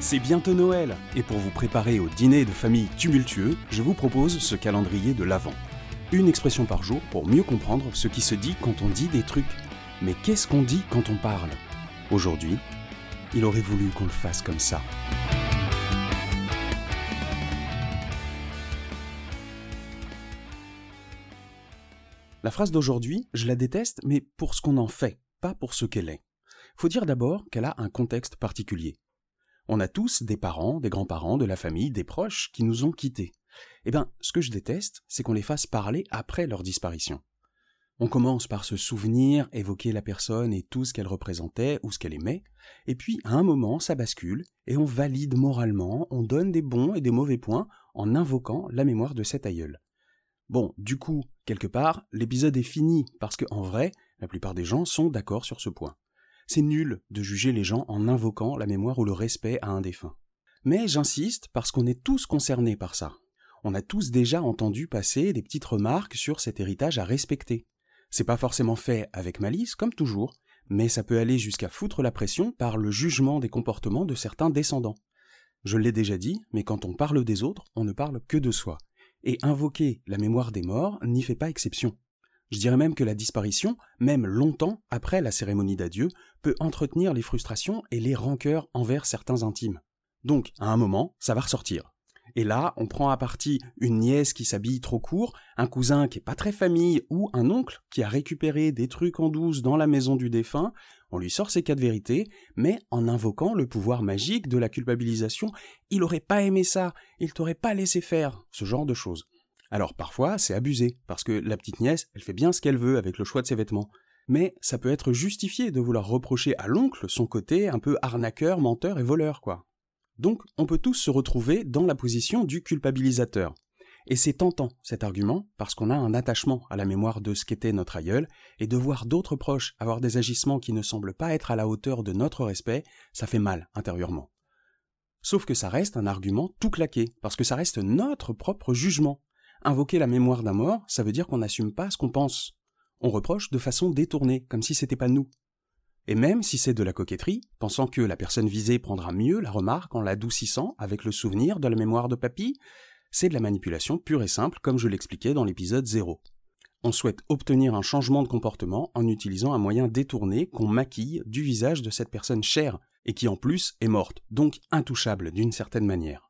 C'est bientôt Noël, et pour vous préparer au dîner de famille tumultueux, je vous propose ce calendrier de l'Avent. Une expression par jour pour mieux comprendre ce qui se dit quand on dit des trucs. Mais qu'est-ce qu'on dit quand on parle? Aujourd'hui, il aurait voulu qu'on le fasse comme ça. La phrase d'aujourd'hui, je la déteste, mais pour ce qu'on en fait, pas pour ce qu'elle est. Faut dire d'abord qu'elle a un contexte particulier. On a tous des parents, des grands-parents, de la famille, des proches qui nous ont quittés. Eh bien, ce que je déteste, c'est qu'on les fasse parler après leur disparition. On commence par se souvenir, évoquer la personne et tout ce qu'elle représentait ou ce qu'elle aimait, et puis à un moment ça bascule, et on valide moralement, on donne des bons et des mauvais points en invoquant la mémoire de cet aïeul. Bon, du coup, quelque part, l'épisode est fini, parce qu'en vrai, la plupart des gens sont d'accord sur ce point. C'est nul de juger les gens en invoquant la mémoire ou le respect à un défunt. Mais j'insiste parce qu'on est tous concernés par ça. On a tous déjà entendu passer des petites remarques sur cet héritage à respecter. C'est pas forcément fait avec malice, comme toujours, mais ça peut aller jusqu'à foutre la pression par le jugement des comportements de certains descendants. Je l'ai déjà dit, mais quand on parle des autres, on ne parle que de soi. Et invoquer la mémoire des morts n'y fait pas exception. Je dirais même que la disparition, même longtemps après la cérémonie d'adieu, peut entretenir les frustrations et les rancœurs envers certains intimes. Donc, à un moment, ça va ressortir. Et là, on prend à partie une nièce qui s'habille trop court, un cousin qui est pas très famille, ou un oncle qui a récupéré des trucs en douce dans la maison du défunt, on lui sort ses quatre vérités, mais en invoquant le pouvoir magique de la culpabilisation, il aurait pas aimé ça, il t'aurait pas laissé faire, ce genre de choses. Alors parfois, c'est abusé, parce que la petite nièce, elle fait bien ce qu'elle veut avec le choix de ses vêtements. Mais ça peut être justifié de vouloir reprocher à l'oncle son côté un peu arnaqueur, menteur et voleur, quoi. Donc, on peut tous se retrouver dans la position du culpabilisateur. Et c'est tentant, cet argument, parce qu'on a un attachement à la mémoire de ce qu'était notre aïeul, et de voir d'autres proches avoir des agissements qui ne semblent pas être à la hauteur de notre respect, ça fait mal intérieurement. Sauf que ça reste un argument tout claqué, parce que ça reste notre propre jugement, Invoquer la mémoire d'un mort, ça veut dire qu'on n'assume pas ce qu'on pense. On reproche de façon détournée, comme si c'était pas nous. Et même si c'est de la coquetterie, pensant que la personne visée prendra mieux la remarque en l'adoucissant avec le souvenir de la mémoire de papy, c'est de la manipulation pure et simple comme je l'expliquais dans l'épisode 0. On souhaite obtenir un changement de comportement en utilisant un moyen détourné qu'on maquille du visage de cette personne chère et qui en plus est morte, donc intouchable d'une certaine manière.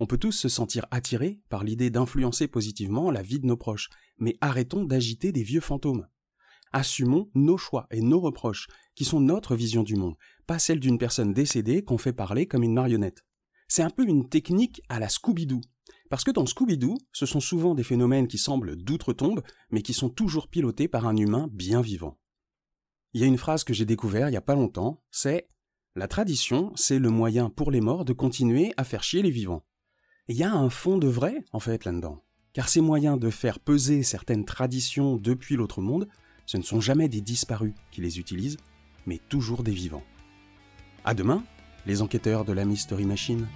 On peut tous se sentir attirés par l'idée d'influencer positivement la vie de nos proches, mais arrêtons d'agiter des vieux fantômes. Assumons nos choix et nos reproches, qui sont notre vision du monde, pas celle d'une personne décédée qu'on fait parler comme une marionnette. C'est un peu une technique à la Scooby-Doo. Parce que dans Scooby-Doo, ce sont souvent des phénomènes qui semblent d'outre-tombe, mais qui sont toujours pilotés par un humain bien vivant. Il y a une phrase que j'ai découverte il y a pas longtemps, c'est La tradition, c'est le moyen pour les morts de continuer à faire chier les vivants il y a un fond de vrai, en fait, là-dedans. Car ces moyens de faire peser certaines traditions depuis l'autre monde, ce ne sont jamais des disparus qui les utilisent, mais toujours des vivants. À demain, les enquêteurs de la Mystery Machine.